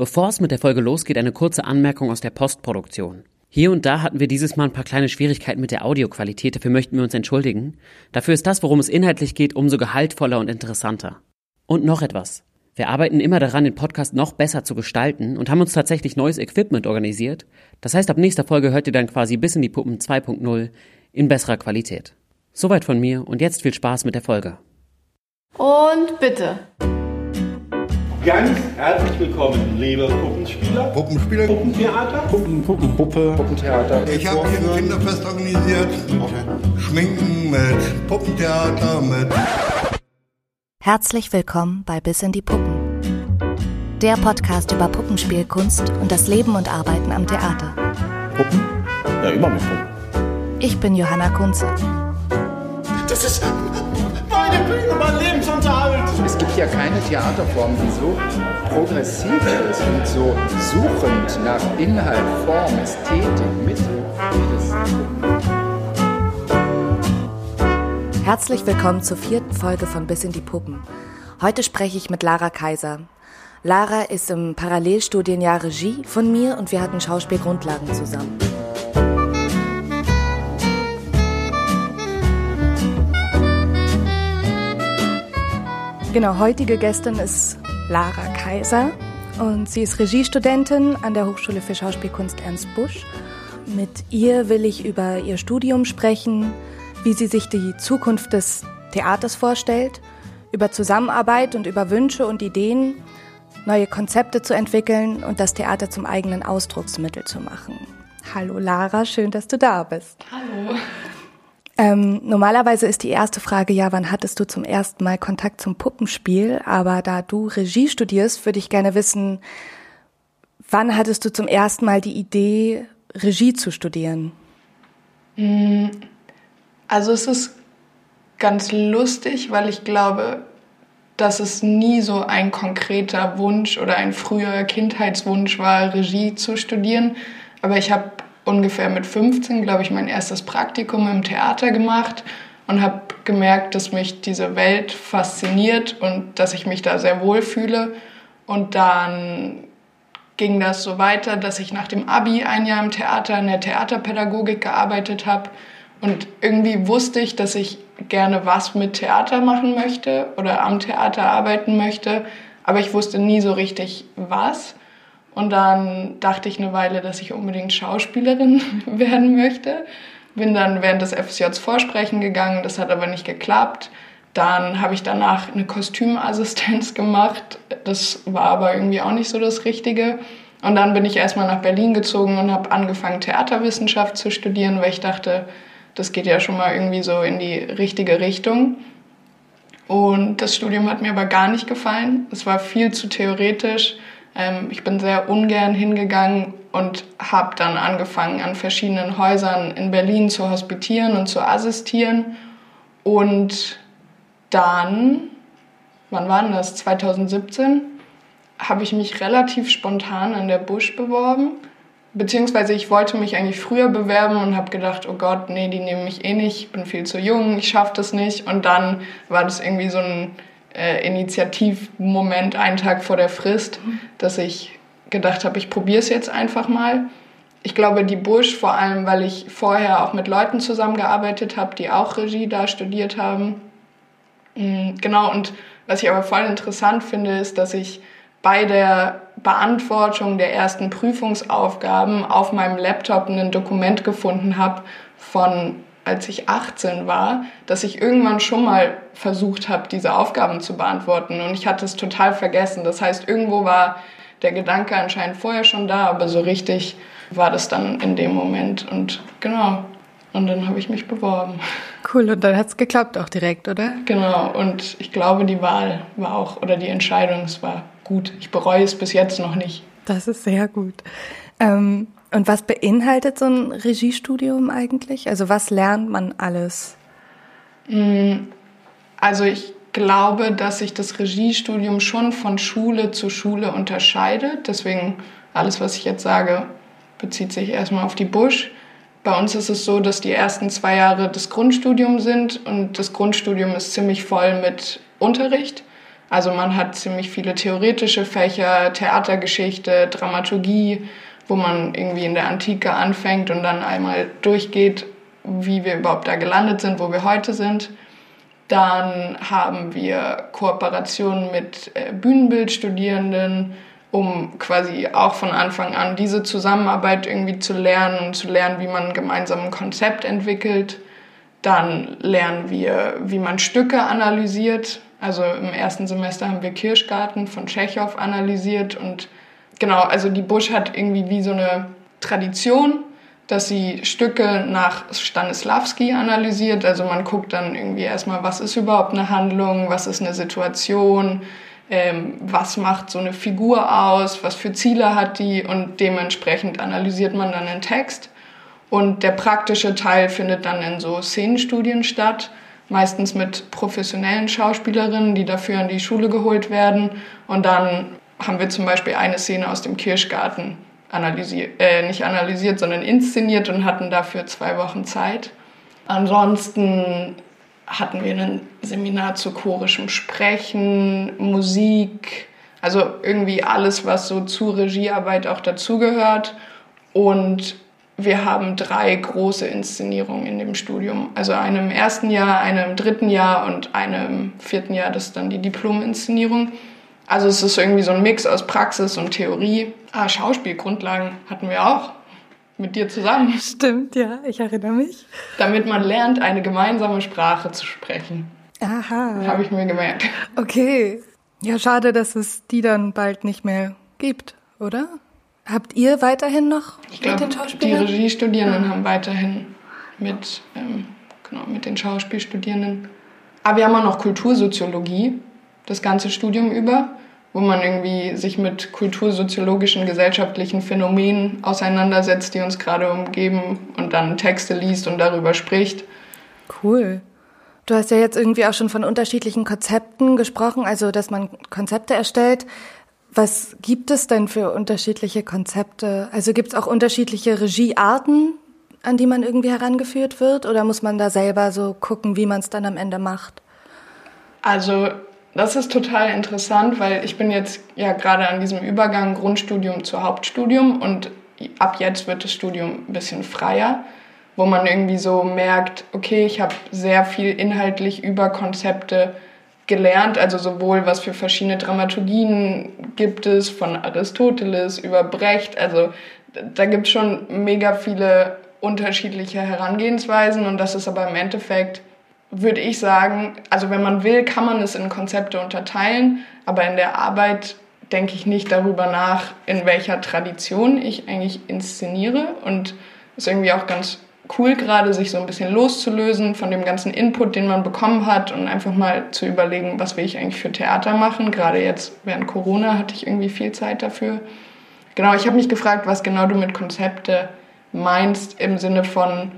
Bevor es mit der Folge losgeht, eine kurze Anmerkung aus der Postproduktion. Hier und da hatten wir dieses Mal ein paar kleine Schwierigkeiten mit der Audioqualität, dafür möchten wir uns entschuldigen. Dafür ist das, worum es inhaltlich geht, umso gehaltvoller und interessanter. Und noch etwas. Wir arbeiten immer daran, den Podcast noch besser zu gestalten und haben uns tatsächlich neues Equipment organisiert. Das heißt, ab nächster Folge hört ihr dann quasi bis in die Puppen 2.0 in besserer Qualität. Soweit von mir und jetzt viel Spaß mit der Folge. Und bitte. Ganz herzlich willkommen, liebe Puppenspieler, Puppenspieler, Puppentheater, Puppen, Puppenpuppe, Puppentheater. Ich habe hier ein Kinderfest organisiert. Schminken mit Puppentheater, mit. Herzlich willkommen bei Bis in die Puppen. Der Podcast über Puppenspielkunst und das Leben und Arbeiten am Theater. Puppen? Ja, immer mit Puppen. Ich bin Johanna Kunze. Das ist mein Lebensunterhalt. Es gibt ja keine Theaterform, die so progressiv ist und so suchend nach Inhalt, Form, Ästhetik, Mittel wie das. Herzlich willkommen zur vierten Folge von Bis in die Puppen. Heute spreche ich mit Lara Kaiser. Lara ist im Parallelstudienjahr Regie von mir und wir hatten Schauspielgrundlagen zusammen. Genau, heutige Gästin ist Lara Kaiser und sie ist Regiestudentin an der Hochschule für Schauspielkunst Ernst Busch. Mit ihr will ich über ihr Studium sprechen, wie sie sich die Zukunft des Theaters vorstellt, über Zusammenarbeit und über Wünsche und Ideen, neue Konzepte zu entwickeln und das Theater zum eigenen Ausdrucksmittel zu machen. Hallo Lara, schön, dass du da bist. Hallo. Ähm, normalerweise ist die erste Frage, ja, wann hattest du zum ersten Mal Kontakt zum Puppenspiel? Aber da du Regie studierst, würde ich gerne wissen, wann hattest du zum ersten Mal die Idee, Regie zu studieren? Also es ist ganz lustig, weil ich glaube, dass es nie so ein konkreter Wunsch oder ein früher Kindheitswunsch war, Regie zu studieren. Aber ich habe ungefähr mit 15, glaube ich, mein erstes Praktikum im Theater gemacht und habe gemerkt, dass mich diese Welt fasziniert und dass ich mich da sehr wohl fühle. Und dann ging das so weiter, dass ich nach dem Abi ein Jahr im Theater in der Theaterpädagogik gearbeitet habe. Und irgendwie wusste ich, dass ich gerne was mit Theater machen möchte oder am Theater arbeiten möchte, aber ich wusste nie so richtig was. Und dann dachte ich eine Weile, dass ich unbedingt Schauspielerin werden möchte. Bin dann während des FSJs vorsprechen gegangen, das hat aber nicht geklappt. Dann habe ich danach eine Kostümassistenz gemacht. Das war aber irgendwie auch nicht so das Richtige. Und dann bin ich erstmal nach Berlin gezogen und habe angefangen, Theaterwissenschaft zu studieren, weil ich dachte, das geht ja schon mal irgendwie so in die richtige Richtung. Und das Studium hat mir aber gar nicht gefallen. Es war viel zu theoretisch. Ähm, ich bin sehr ungern hingegangen und habe dann angefangen, an verschiedenen Häusern in Berlin zu hospitieren und zu assistieren. Und dann, wann war denn das? 2017 habe ich mich relativ spontan an der Busch beworben. Beziehungsweise ich wollte mich eigentlich früher bewerben und habe gedacht, oh Gott, nee, die nehmen mich eh nicht, ich bin viel zu jung, ich schaffe das nicht. Und dann war das irgendwie so ein äh, Initiativmoment, einen Tag vor der Frist, dass ich gedacht habe, ich probiere es jetzt einfach mal. Ich glaube, die Busch, vor allem, weil ich vorher auch mit Leuten zusammengearbeitet habe, die auch Regie da studiert haben. Mm, Genau, und was ich aber voll interessant finde, ist, dass ich bei der Beantwortung der ersten Prüfungsaufgaben auf meinem Laptop ein Dokument gefunden habe von als ich 18 war, dass ich irgendwann schon mal versucht habe, diese Aufgaben zu beantworten und ich hatte es total vergessen. Das heißt, irgendwo war der Gedanke anscheinend vorher schon da, aber so richtig war das dann in dem Moment und genau. Und dann habe ich mich beworben. Cool, und dann hat's geklappt auch direkt, oder? Genau, und ich glaube, die Wahl war auch, oder die Entscheidung, es war gut. Ich bereue es bis jetzt noch nicht. Das ist sehr gut. Ähm, und was beinhaltet so ein Regiestudium eigentlich? Also was lernt man alles? Also ich glaube, dass sich das Regiestudium schon von Schule zu Schule unterscheidet. Deswegen alles, was ich jetzt sage, bezieht sich erstmal auf die Busch. Bei uns ist es so, dass die ersten zwei Jahre das Grundstudium sind und das Grundstudium ist ziemlich voll mit Unterricht. Also man hat ziemlich viele theoretische Fächer, Theatergeschichte, Dramaturgie, wo man irgendwie in der Antike anfängt und dann einmal durchgeht, wie wir überhaupt da gelandet sind, wo wir heute sind. Dann haben wir Kooperationen mit äh, Bühnenbildstudierenden, um quasi auch von Anfang an diese Zusammenarbeit irgendwie zu lernen und zu lernen, wie man gemeinsam ein Konzept entwickelt. Dann lernen wir, wie man Stücke analysiert. Also im ersten Semester haben wir Kirschgarten von Tschechow analysiert und genau, also die Busch hat irgendwie wie so eine Tradition, dass sie Stücke nach Stanislavski analysiert. Also man guckt dann irgendwie erstmal, was ist überhaupt eine Handlung, was ist eine Situation, ähm, was macht so eine Figur aus, was für Ziele hat die und dementsprechend analysiert man dann den Text. Und der praktische Teil findet dann in so Szenenstudien statt, meistens mit professionellen Schauspielerinnen, die dafür in die Schule geholt werden. Und dann haben wir zum Beispiel eine Szene aus dem Kirschgarten analysiert, äh, nicht analysiert, sondern inszeniert und hatten dafür zwei Wochen Zeit. Ansonsten hatten wir ein Seminar zu chorischem Sprechen, Musik, also irgendwie alles, was so zu Regiearbeit auch dazugehört. Und wir haben drei große Inszenierungen in dem Studium. Also eine im ersten Jahr, eine im dritten Jahr und eine im vierten Jahr, das ist dann die Diplom-Inszenierung. Also es ist irgendwie so ein Mix aus Praxis und Theorie. Ah, Schauspielgrundlagen hatten wir auch mit dir zusammen. Stimmt, ja, ich erinnere mich. Damit man lernt, eine gemeinsame Sprache zu sprechen. Aha. Habe ich mir gemerkt. Okay. Ja, schade, dass es die dann bald nicht mehr gibt, oder? Habt ihr weiterhin noch ich mit glaub? Die Regiestudierenden haben weiterhin mit, ähm, genau, mit den Schauspielstudierenden. Aber wir haben auch noch Kultursoziologie, das ganze Studium über wo man irgendwie sich mit kultursoziologischen, gesellschaftlichen Phänomenen auseinandersetzt, die uns gerade umgeben und dann Texte liest und darüber spricht. Cool. Du hast ja jetzt irgendwie auch schon von unterschiedlichen Konzepten gesprochen, also dass man Konzepte erstellt. Was gibt es denn für unterschiedliche Konzepte? Also gibt es auch unterschiedliche Regiearten, an die man irgendwie herangeführt wird? Oder muss man da selber so gucken, wie man es dann am Ende macht? Also das ist total interessant, weil ich bin jetzt ja gerade an diesem Übergang Grundstudium zu Hauptstudium und ab jetzt wird das Studium ein bisschen freier, wo man irgendwie so merkt, okay, ich habe sehr viel inhaltlich über Konzepte gelernt, also sowohl was für verschiedene Dramaturgien gibt es, von Aristoteles über Brecht, also da gibt es schon mega viele unterschiedliche Herangehensweisen und das ist aber im Endeffekt würde ich sagen, also wenn man will, kann man es in Konzepte unterteilen, aber in der Arbeit denke ich nicht darüber nach, in welcher Tradition ich eigentlich inszeniere und ist irgendwie auch ganz cool gerade, sich so ein bisschen loszulösen von dem ganzen Input, den man bekommen hat und einfach mal zu überlegen, was will ich eigentlich für Theater machen. Gerade jetzt während Corona hatte ich irgendwie viel Zeit dafür. Genau, ich habe mich gefragt, was genau du mit Konzepte meinst im Sinne von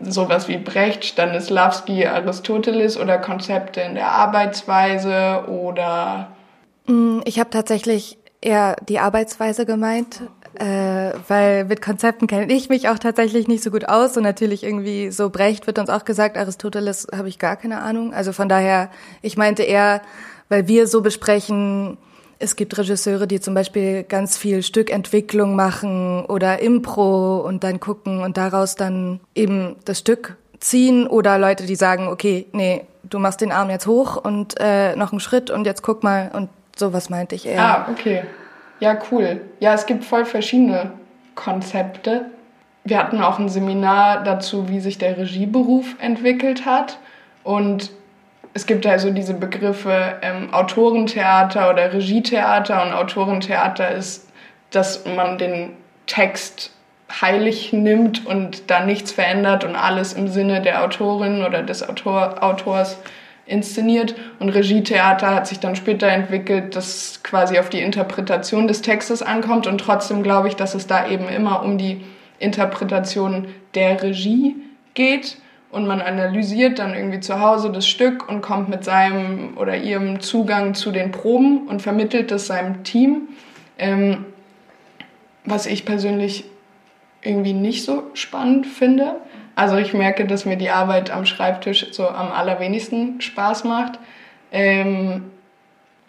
sowas wie Brecht, Stanislavski, Aristoteles oder Konzepte in der Arbeitsweise oder? Mm, ich habe tatsächlich eher die Arbeitsweise gemeint, äh, weil mit Konzepten kenne ich mich auch tatsächlich nicht so gut aus und natürlich irgendwie so Brecht wird uns auch gesagt, Aristoteles habe ich gar keine Ahnung. Also von daher, ich meinte eher, weil wir so besprechen, es gibt Regisseure, die zum Beispiel ganz viel Stückentwicklung machen oder Impro und dann gucken und daraus dann eben das Stück ziehen oder Leute, die sagen, okay, nee, du machst den Arm jetzt hoch und äh, noch einen Schritt und jetzt guck mal und sowas meinte ich eher. Ah, okay. Ja, cool. Ja, es gibt voll verschiedene Konzepte. Wir hatten auch ein Seminar dazu, wie sich der Regieberuf entwickelt hat und es gibt also diese Begriffe ähm, Autorentheater oder Regietheater und Autorentheater ist, dass man den Text heilig nimmt und da nichts verändert und alles im Sinne der Autorin oder des Autor, Autors inszeniert. Und Regietheater hat sich dann später entwickelt, dass quasi auf die Interpretation des Textes ankommt. Und trotzdem glaube ich, dass es da eben immer um die Interpretation der Regie geht und man analysiert dann irgendwie zu Hause das Stück und kommt mit seinem oder ihrem Zugang zu den Proben und vermittelt das seinem Team. Ähm, was ich persönlich irgendwie nicht so spannend finde. Also ich merke, dass mir die Arbeit am Schreibtisch so am allerwenigsten Spaß macht. Ähm,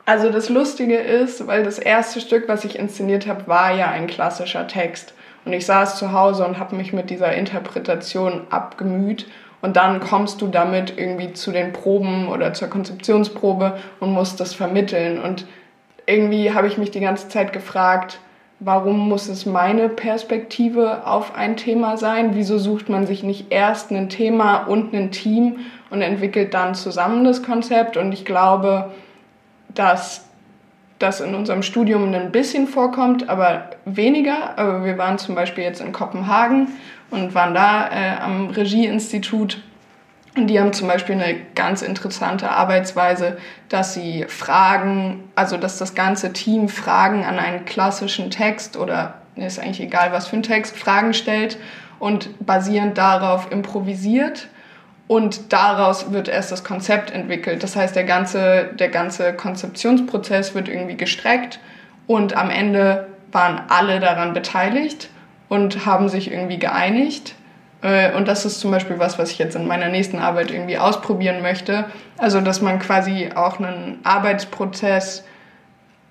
Also das Lustige ist, weil das erste Stück, was ich inszeniert habe, war ja ein klassischer Text. Und ich saß zu Hause und habe mich mit dieser Interpretation abgemüht. Und dann kommst du damit irgendwie zu den Proben oder zur Konzeptionsprobe und musst das vermitteln. Und irgendwie habe ich mich die ganze Zeit gefragt, warum muss es meine Perspektive auf ein Thema sein? Wieso sucht man sich nicht erst ein Thema und ein Team und entwickelt dann zusammen das Konzept? Und ich glaube, dass das in unserem Studium ein bisschen vorkommt, aber weniger. Aber wir waren zum Beispiel jetzt in Kopenhagen und waren da äh, am Regieinstitut. Und die haben zum Beispiel eine ganz interessante Arbeitsweise, dass sie Fragen, also dass das ganze Team Fragen an einen klassischen Text oder ist eigentlich egal was für ein Text, Fragen stellt und basierend darauf improvisiert und daraus wird erst das Konzept entwickelt. Das heißt, der ganze, der ganze Konzeptionsprozess wird irgendwie gestreckt und am Ende waren alle daran beteiligt und haben sich irgendwie geeinigt. Äh, und das ist zum Beispiel was, was ich jetzt in meiner nächsten Arbeit irgendwie ausprobieren möchte. Also, dass man quasi auch einen Arbeitsprozess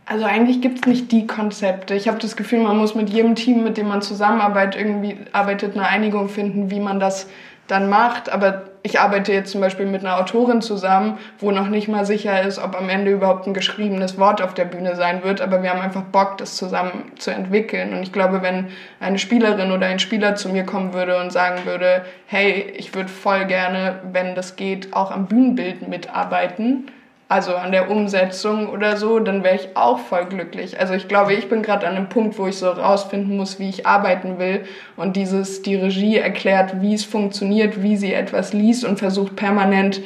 also eigentlich gibt es nicht die Konzepte. Ich habe das Gefühl, man muss mit jedem Team, mit dem man zusammenarbeitet, irgendwie arbeitet, eine Einigung finden, wie man das dann macht. Aber ich arbeite jetzt zum Beispiel mit einer Autorin zusammen, wo noch nicht mal sicher ist, ob am Ende überhaupt ein geschriebenes Wort auf der Bühne sein wird, aber wir haben einfach Bock, das zusammen zu entwickeln. Und ich glaube, wenn eine Spielerin oder ein Spieler zu mir kommen würde und sagen würde, hey, ich würde voll gerne, wenn das geht, auch am Bühnenbild mitarbeiten, also an der Umsetzung oder so, dann wäre ich auch voll glücklich. Also ich glaube, ich bin gerade an einem Punkt, wo ich so rausfinden muss, wie ich arbeiten will und dieses die Regie erklärt, wie es funktioniert, wie sie etwas liest und versucht permanent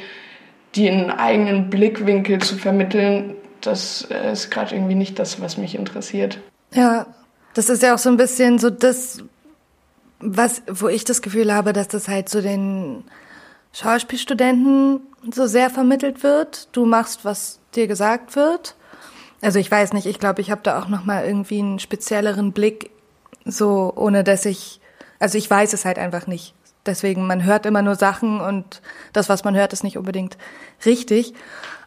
den eigenen Blickwinkel zu vermitteln. Das äh, ist gerade irgendwie nicht das, was mich interessiert. Ja, das ist ja auch so ein bisschen so das, was, wo ich das Gefühl habe, dass das halt so den Schauspielstudenten so sehr vermittelt wird. Du machst, was dir gesagt wird. Also ich weiß nicht, ich glaube, ich habe da auch noch mal irgendwie einen spezielleren Blick, so ohne dass ich, also ich weiß es halt einfach nicht. Deswegen, man hört immer nur Sachen und das, was man hört, ist nicht unbedingt richtig.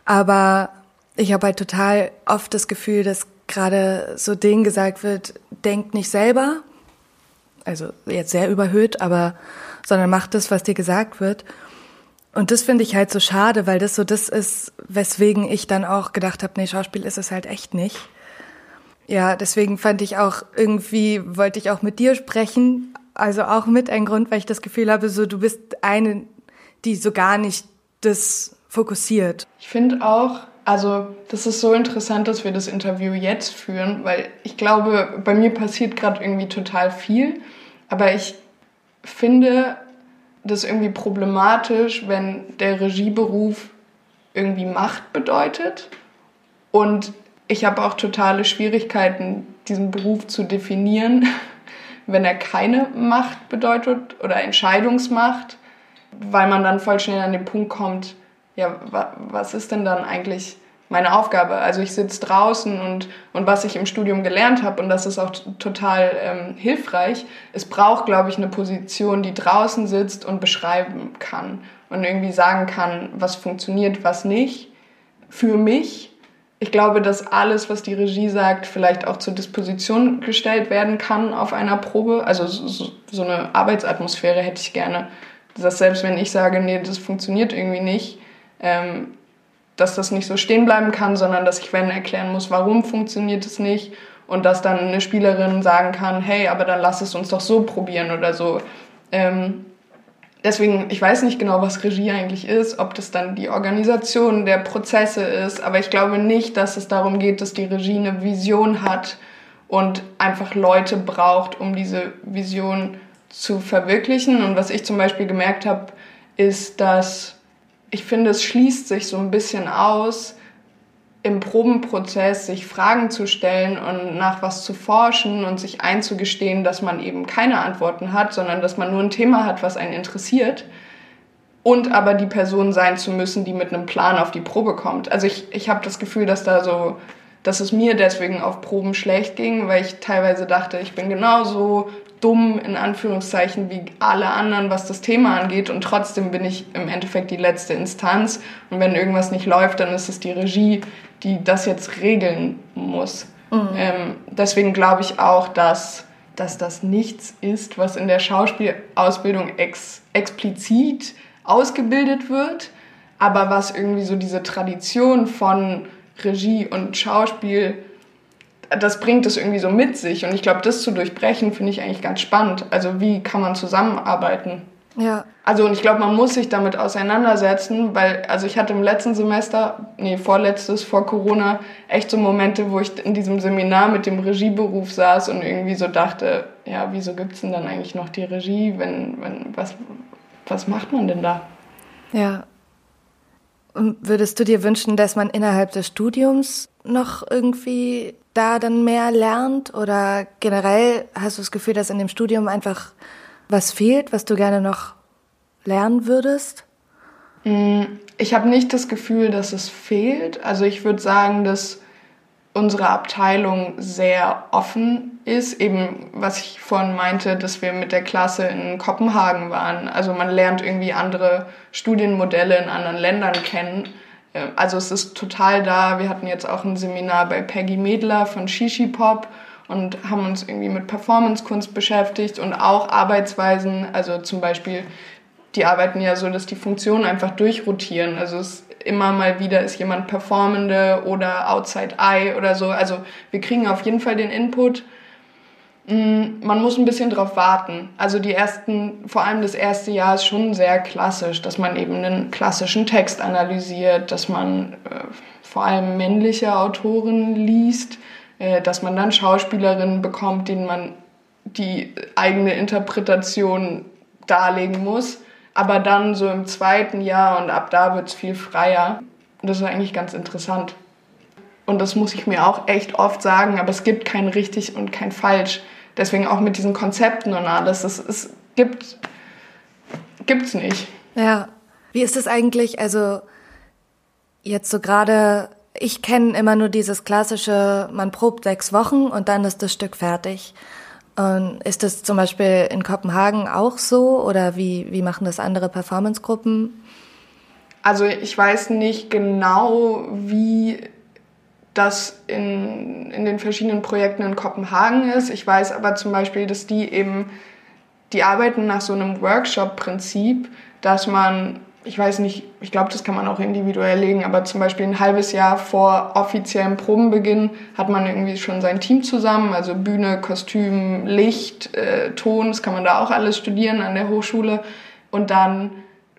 Aber ich habe halt total oft das Gefühl, dass gerade so denen gesagt wird, denkt nicht selber, also jetzt sehr überhöht, aber sondern macht das, was dir gesagt wird. Und das finde ich halt so schade, weil das so das ist, weswegen ich dann auch gedacht habe, nee, Schauspiel ist es halt echt nicht. Ja, deswegen fand ich auch irgendwie, wollte ich auch mit dir sprechen. Also auch mit ein Grund, weil ich das Gefühl habe, so du bist eine, die so gar nicht das fokussiert. Ich finde auch, also das ist so interessant, dass wir das Interview jetzt führen, weil ich glaube, bei mir passiert gerade irgendwie total viel. Aber ich finde, das irgendwie problematisch, wenn der Regieberuf irgendwie Macht bedeutet. Und ich habe auch totale Schwierigkeiten, diesen Beruf zu definieren, wenn er keine Macht bedeutet oder Entscheidungsmacht, weil man dann voll schnell an den Punkt kommt, ja, was ist denn dann eigentlich meine Aufgabe. Also ich sitze draußen und, und was ich im Studium gelernt habe, und das ist auch total ähm, hilfreich, es braucht, glaube ich, eine Position, die draußen sitzt und beschreiben kann und irgendwie sagen kann, was funktioniert, was nicht. Für mich, ich glaube, dass alles, was die Regie sagt, vielleicht auch zur Disposition gestellt werden kann auf einer Probe. Also so, so eine Arbeitsatmosphäre hätte ich gerne. Dass selbst wenn ich sage, nee, das funktioniert irgendwie nicht, ähm, dass das nicht so stehen bleiben kann, sondern dass ich wenn erklären muss, warum funktioniert es nicht und dass dann eine Spielerin sagen kann, hey, aber dann lass es uns doch so probieren oder so. Ähm, deswegen, ich weiß nicht genau, was Regie eigentlich ist, ob das dann die Organisation der Prozesse ist, aber ich glaube nicht, dass es darum geht, dass die Regie eine Vision hat und einfach Leute braucht, um diese Vision zu verwirklichen. Und was ich zum Beispiel gemerkt habe, ist, dass ich finde, es schließt sich so ein bisschen aus, im Probenprozess sich Fragen zu stellen und nach was zu forschen und sich einzugestehen, dass man eben keine Antworten hat, sondern dass man nur ein Thema hat, was einen interessiert und aber die Person sein zu müssen, die mit einem Plan auf die Probe kommt. Also ich, ich habe das Gefühl, dass da so, dass es mir deswegen auf Proben schlecht ging, weil ich teilweise dachte, ich bin genauso dumm in Anführungszeichen wie alle anderen, was das Thema angeht und trotzdem bin ich im Endeffekt die letzte Instanz und wenn irgendwas nicht läuft, dann ist es die Regie, die das jetzt regeln muss. Mhm. Ähm, deswegen glaube ich auch, dass, dass das nichts ist, was in der Schauspielausbildung ex, explizit ausgebildet wird, aber was irgendwie so diese Tradition von Regie und Schauspiel, das bringt es irgendwie so mit sich. Und ich glaube, das zu durchbrechen, finde ich eigentlich ganz spannend. Also wie kann man zusammenarbeiten? Ja. Also und ich glaube, man muss sich damit auseinandersetzen, weil, also ich hatte im letzten Semester, nee, vorletztes, vor Corona, echt so Momente, wo ich in diesem Seminar mit dem Regieberuf saß und irgendwie so dachte, ja, wieso gibt es denn dann eigentlich noch die Regie, wenn, wenn, was, was macht man denn da? Ja. Würdest du dir wünschen, dass man innerhalb des Studiums noch irgendwie da dann mehr lernt? Oder generell hast du das Gefühl, dass in dem Studium einfach was fehlt, was du gerne noch lernen würdest? Mm, ich habe nicht das Gefühl, dass es fehlt. Also ich würde sagen, dass unsere Abteilung sehr offen ist. Eben, was ich vorhin meinte, dass wir mit der Klasse in Kopenhagen waren. Also man lernt irgendwie andere Studienmodelle in anderen Ländern kennen. Äh, also es ist total da. Wir hatten jetzt auch ein Seminar bei Peggy Medler von Shishi Pop und haben uns irgendwie mit Performancekunst beschäftigt und auch Arbeitsweisen. Also zum Beispiel, die arbeiten ja so, dass die Funktionen einfach durchrotieren. Also es immer mal wieder ist jemand Performende oder Outside Eye oder so. Also wir kriegen auf jeden Fall den Input. Mm, man muss ein bisschen drauf warten. Also die ersten, vor allem das erste Jahr ist schon sehr klassisch, dass man eben einen klassischen Text analysiert, dass man äh, vor allem männliche Autoren liest, äh, dass man dann Schauspielerinnen bekommt, denen man die eigene Interpretation darlegen muss aber dann so im zweiten Jahr und ab da wird es viel freier. Und das ist eigentlich ganz interessant. Und das muss ich mir auch echt oft sagen, aber es gibt kein richtig und kein falsch. Deswegen auch mit diesen Konzepten und alles. Es, es gibt gibt's nicht. Ja. Wie ist es eigentlich? Also jetzt so gerade, ich kenne immer nur dieses klassische, man probt sechs Wochen und dann ist das Stück fertig. Und ist das zum Beispiel in Kopenhagen auch so oder wie, wie machen das andere Performancegruppen? Also ich weiß nicht genau, wie das in, in den verschiedenen Projekten in Kopenhagen ist. Ich weiß aber zum Beispiel, dass die eben, die arbeiten nach so einem Workshop-Prinzip, dass man ich weiß nicht, ich glaube, das kann man auch individuell legen, aber zum Beispiel ein halbes Jahr vor offiziellem Probenbeginn hat man irgendwie schon sein Team zusammen, also Bühne, Kostüm, Licht, äh, Ton, das kann man da auch alles studieren an der Hochschule. Und dann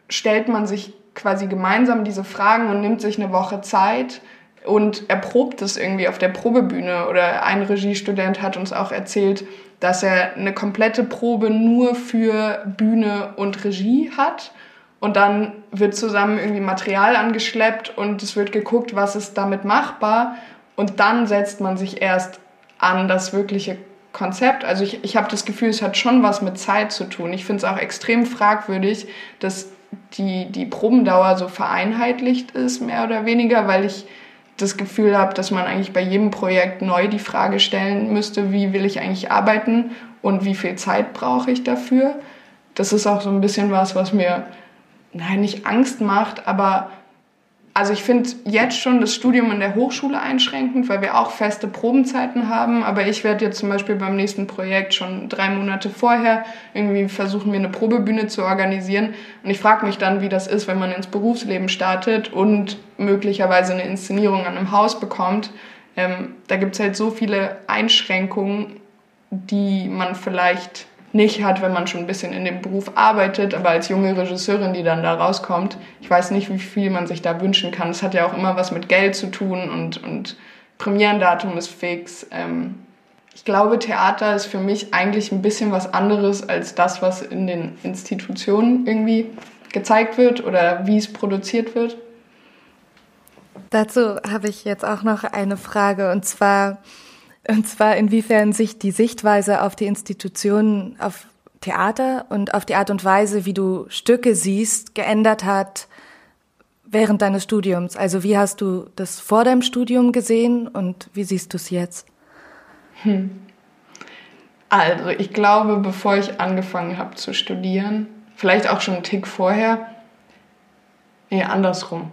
stellt man sich quasi gemeinsam diese Fragen und nimmt sich eine Woche Zeit und erprobt es irgendwie auf der Probebühne. Oder ein Regiestudent hat uns auch erzählt, dass er eine komplette Probe nur für Bühne und Regie hat und dann wird zusammen irgendwie Material angeschleppt und es wird geguckt, was ist damit machbar. Und dann setzt man sich erst an das wirkliche Konzept. Also ich, ich habe das Gefühl, es hat schon was mit Zeit zu tun. Ich finde es auch extrem fragwürdig, dass die, die Probendauer so vereinheitlicht ist, mehr oder weniger, weil ich das Gefühl habe, dass man eigentlich bei jedem Projekt neu die Frage stellen müsste, wie will ich eigentlich arbeiten und wie viel Zeit brauche ich dafür. Das ist auch so ein bisschen was, was mir nein, nicht Angst macht, aber also ich finde jetzt schon das Studium in der Hochschule einschränkend, weil wir auch feste Probenzeiten haben. Aber ich werde jetzt zum Beispiel beim nächsten Projekt schon drei Monate vorher irgendwie versuchen, mir eine Probebühne zu organisieren. Und ich frage mich dann, wie das ist, wenn man ins Berufsleben startet und möglicherweise eine Inszenierung an einem Haus bekommt. Ähm, da gibt es halt so viele Einschränkungen, die man vielleicht nicht hat, wenn man schon ein bisschen in dem Beruf arbeitet, aber als junge Regisseurin, die dann da rauskommt, ich weiß nicht, wie viel man sich da wünschen kann. Es hat ja auch immer was mit Geld zu tun und, und Premierendatum ist fix. Ähm, ich glaube, Theater ist für mich eigentlich ein bisschen was anderes als das, was in den Institutionen irgendwie gezeigt wird oder wie es produziert wird. Dazu habe ich jetzt auch noch eine Frage und zwar, und zwar inwiefern sich die Sichtweise auf die Institutionen, auf Theater und auf die Art und Weise, wie du Stücke siehst, geändert hat während deines Studiums. Also wie hast du das vor deinem Studium gesehen und wie siehst du es jetzt? Hm. Also ich glaube, bevor ich angefangen habe zu studieren, vielleicht auch schon einen Tick vorher, nee, andersrum.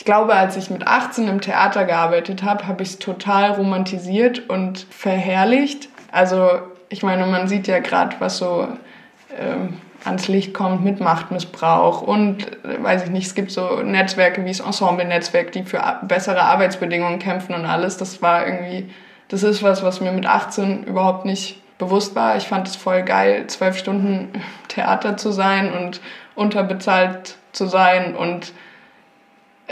Ich glaube, als ich mit 18 im Theater gearbeitet habe, habe ich es total romantisiert und verherrlicht. Also ich meine, man sieht ja gerade, was so ähm, ans Licht kommt mit Machtmissbrauch und äh, weiß ich nicht, es gibt so Netzwerke wie das Ensemble-Netzwerk, die für bessere Arbeitsbedingungen kämpfen und alles. Das war irgendwie, das ist was, was mir mit 18 überhaupt nicht bewusst war. Ich fand es voll geil, zwölf Stunden Theater zu sein und unterbezahlt zu sein und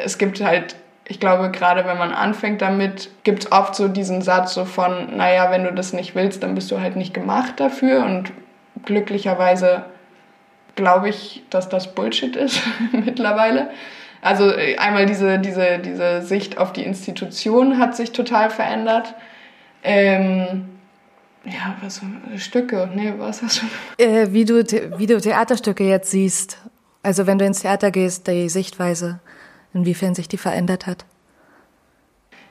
es gibt halt, ich glaube, gerade wenn man anfängt damit, gibt es oft so diesen Satz so von, naja, wenn du das nicht willst, dann bist du halt nicht gemacht dafür. Und glücklicherweise glaube ich, dass das Bullshit ist mittlerweile. Also äh, einmal diese, diese, diese Sicht auf die Institution hat sich total verändert. Ähm, ja, was Stücke, nee, was hast du? Äh, wie, du wie du Theaterstücke jetzt siehst. Also wenn du ins Theater gehst, die Sichtweise inwiefern sich die verändert hat?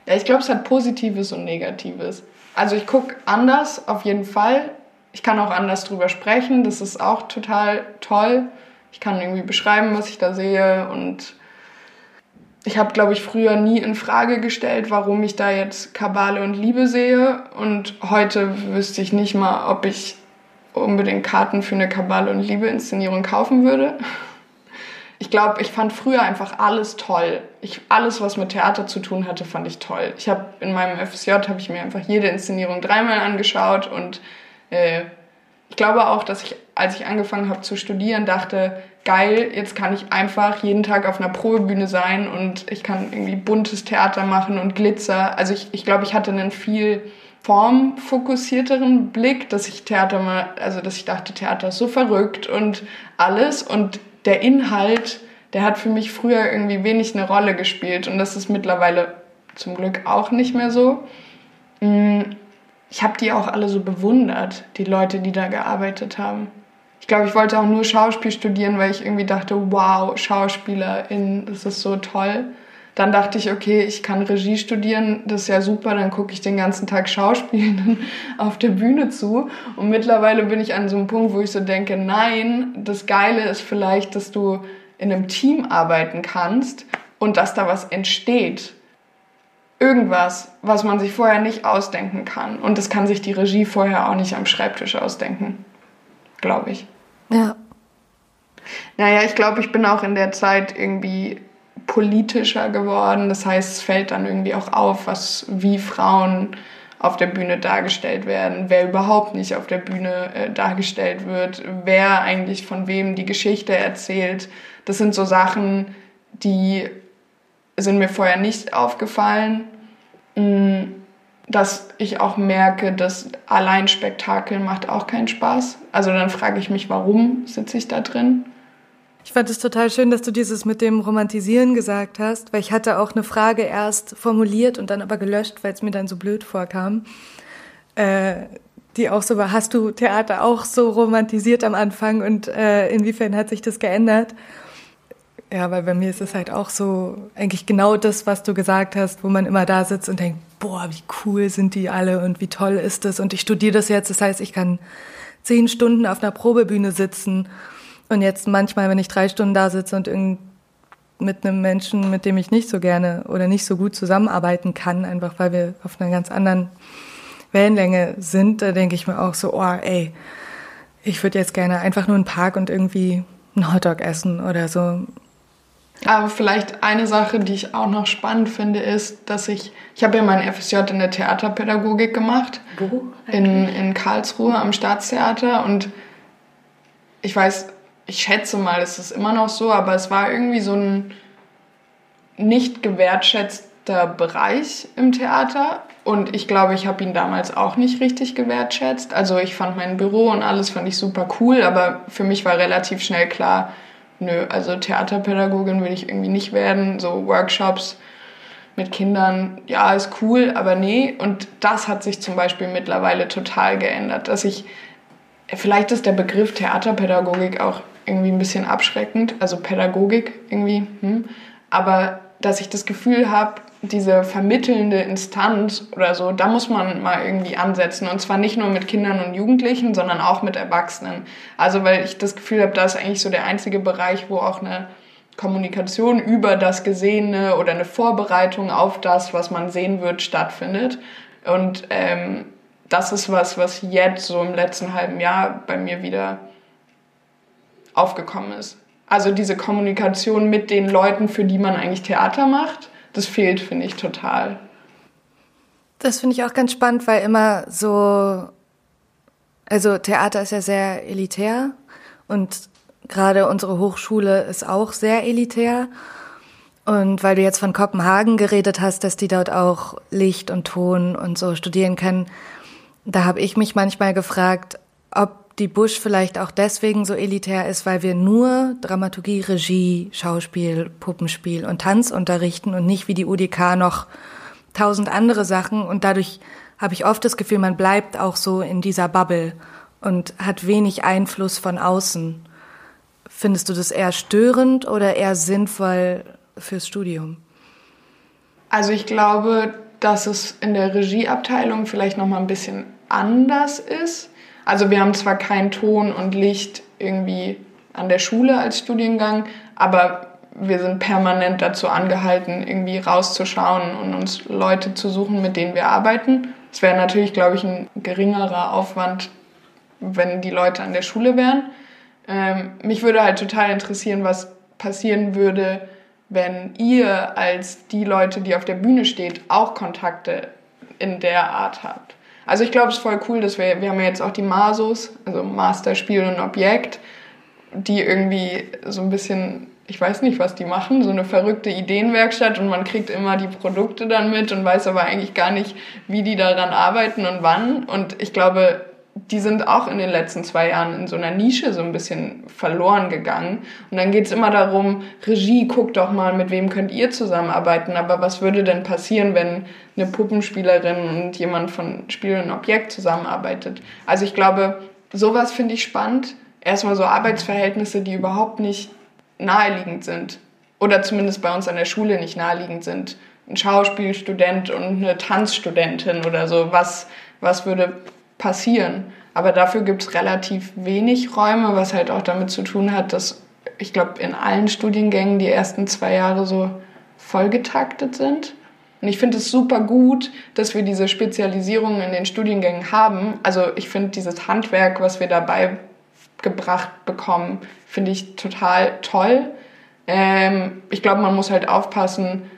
Ja, ich glaube, es hat Positives und Negatives. Also ich gucke anders auf jeden Fall. Ich kann auch anders drüber sprechen. Das ist auch total toll. Ich kann irgendwie beschreiben, was ich da sehe. Und ich habe, glaube ich, früher nie in Frage gestellt, warum ich da jetzt Kabale und Liebe sehe. Und heute wüsste ich nicht mal, ob ich unbedingt Karten für eine Kabale und Liebe-Inszenierung kaufen würde ich glaube, ich fand früher einfach alles toll. Ich, alles, was mit Theater zu tun hatte, fand ich toll. Ich habe in meinem FSJ habe ich mir einfach jede Inszenierung dreimal angeschaut und äh, ich glaube auch, dass ich, als ich angefangen habe zu studieren, dachte, geil, jetzt kann ich einfach jeden Tag auf einer Probebühne sein und ich kann irgendwie buntes Theater machen und Glitzer. Also ich, ich glaube, ich hatte einen viel formfokussierteren Blick, dass ich Theater mal, also dass ich dachte, Theater ist so verrückt und alles und der Inhalt, der hat für mich früher irgendwie wenig eine Rolle gespielt und das ist mittlerweile zum Glück auch nicht mehr so. Mm, ich habe die auch alle so bewundert, die Leute, die da gearbeitet haben. Ich glaube, ich wollte auch nur Schauspiel studieren, weil ich irgendwie dachte, wow, Schauspielerin, das ist so toll. Dann dachte ich, okay, ich kann Regie studieren, das ist ja super, dann gucke ich den ganzen Tag Schauspielen auf der Bühne zu. Und mittlerweile bin ich an so einem Punkt, wo ich so denke, nein, das Geile ist vielleicht, dass du in einem Team arbeiten kannst und dass da was entsteht. Irgendwas, was man sich vorher nicht ausdenken kann. Und das kann sich die Regie vorher auch nicht am Schreibtisch ausdenken. Glaube ich. Ja. Naja, ich glaube, ich bin auch in der Zeit irgendwie politischer geworden. Das heißt, es fällt dann irgendwie auch auf, was, wie Frauen auf der Bühne dargestellt werden, wer überhaupt nicht auf der Bühne äh, dargestellt wird, wer eigentlich von wem die Geschichte erzählt. Das sind so Sachen, die sind mir vorher nicht aufgefallen. Mm, dass ich auch merke, dass allein Spektakel macht auch keinen Spaß. Also dann frage ich mich, warum sitze ich da drin? Ich fand es total schön, dass du dieses mit dem Romantisieren gesagt hast, weil ich hatte auch eine Frage erst formuliert und dann aber gelöscht, weil es mir dann so blöd vorkam. Äh, die auch so war, hast du Theater auch so romantisiert am Anfang und äh, inwiefern hat sich das geändert? Ja, weil bei mir ist es halt auch so, eigentlich genau das, was du gesagt hast, wo man immer da sitzt und denkt, boah, wie cool sind die alle und wie toll ist das und ich studiere das jetzt, das heißt, ich kann zehn Stunden auf einer Probebühne sitzen und jetzt manchmal, wenn ich drei Stunden da sitze und mit einem Menschen, mit dem ich nicht so gerne oder nicht so gut zusammenarbeiten kann, einfach weil wir auf einer ganz anderen Wellenlänge sind, da denke ich mir auch so, oh, ey, ich würde jetzt gerne einfach nur einen Park und irgendwie einen Hotdog essen oder so. Aber vielleicht eine Sache, die ich auch noch spannend finde, ist, dass ich, ich habe ja mein FSJ in der Theaterpädagogik gemacht. Wo? In, in Karlsruhe am Staatstheater und ich weiß, ich schätze mal, es ist immer noch so, aber es war irgendwie so ein nicht gewertschätzter Bereich im Theater. Und ich glaube, ich habe ihn damals auch nicht richtig gewertschätzt. Also ich fand mein Büro und alles fand ich super cool, aber für mich war relativ schnell klar, nö, also Theaterpädagogin will ich irgendwie nicht werden. So Workshops mit Kindern, ja, ist cool, aber nee. Und das hat sich zum Beispiel mittlerweile total geändert, dass ich, vielleicht ist der Begriff Theaterpädagogik auch irgendwie ein bisschen abschreckend, also Pädagogik irgendwie. Hm. Aber dass ich das Gefühl habe, diese vermittelnde Instanz oder so, da muss man mal irgendwie ansetzen. Und zwar nicht nur mit Kindern und Jugendlichen, sondern auch mit Erwachsenen. Also weil ich das Gefühl habe, da ist eigentlich so der einzige Bereich, wo auch eine Kommunikation über das Gesehene oder eine Vorbereitung auf das, was man sehen wird, stattfindet. Und ähm, das ist was, was jetzt so im letzten halben Jahr bei mir wieder aufgekommen ist. Also diese Kommunikation mit den Leuten, für die man eigentlich Theater macht, das fehlt, finde ich, total. Das finde ich auch ganz spannend, weil immer so, also Theater ist ja sehr elitär und gerade unsere Hochschule ist auch sehr elitär. Und weil du jetzt von Kopenhagen geredet hast, dass die dort auch Licht und Ton und so studieren können, da habe ich mich manchmal gefragt, ob die Busch vielleicht auch deswegen so elitär ist, weil wir nur Dramaturgie, Regie, Schauspiel, Puppenspiel und Tanz unterrichten und nicht wie die UDK noch tausend andere Sachen. Und dadurch habe ich oft das Gefühl, man bleibt auch so in dieser Bubble und hat wenig Einfluss von außen. Findest du das eher störend oder eher sinnvoll fürs Studium? Also ich glaube, dass es in der Regieabteilung vielleicht noch mal ein bisschen anders ist. Also wir haben zwar kein Ton und Licht irgendwie an der Schule als Studiengang, aber wir sind permanent dazu angehalten, irgendwie rauszuschauen und uns Leute zu suchen, mit denen wir arbeiten. Es wäre natürlich, glaube ich, ein geringerer Aufwand, wenn die Leute an der Schule wären. Ähm, mich würde halt total interessieren, was passieren würde, wenn ihr als die Leute, die auf der Bühne steht, auch Kontakte in der Art habt. Also ich glaube, es ist voll cool, dass wir, wir haben ja jetzt auch die Masos, also Master Spiel und Objekt, die irgendwie so ein bisschen, ich weiß nicht, was die machen, so eine verrückte Ideenwerkstatt und man kriegt immer die Produkte dann mit und weiß aber eigentlich gar nicht, wie die daran arbeiten und wann. Und ich glaube, die sind auch in den letzten zwei Jahren in so einer Nische so ein bisschen verloren gegangen. Und dann geht es immer darum, Regie, guckt doch mal, mit wem könnt ihr zusammenarbeiten. Aber was würde denn passieren, wenn eine Puppenspielerin und jemand von Spiel und Objekt zusammenarbeitet? Also ich glaube, sowas finde ich spannend. Erstmal so Arbeitsverhältnisse, die überhaupt nicht naheliegend sind. Oder zumindest bei uns an der Schule nicht naheliegend sind. Ein Schauspielstudent und eine Tanzstudentin oder so. Was, was würde passieren. Aber dafür gibt es relativ wenig Räume, was halt auch damit zu tun hat, dass ich glaube, in allen Studiengängen die ersten zwei Jahre so vollgetaktet sind. Und ich finde es super gut, dass wir diese Spezialisierung in den Studiengängen haben. Also ich finde dieses Handwerk, was wir dabei gebracht bekommen, finde ich total toll. Ähm, ich glaube, man muss halt aufpassen,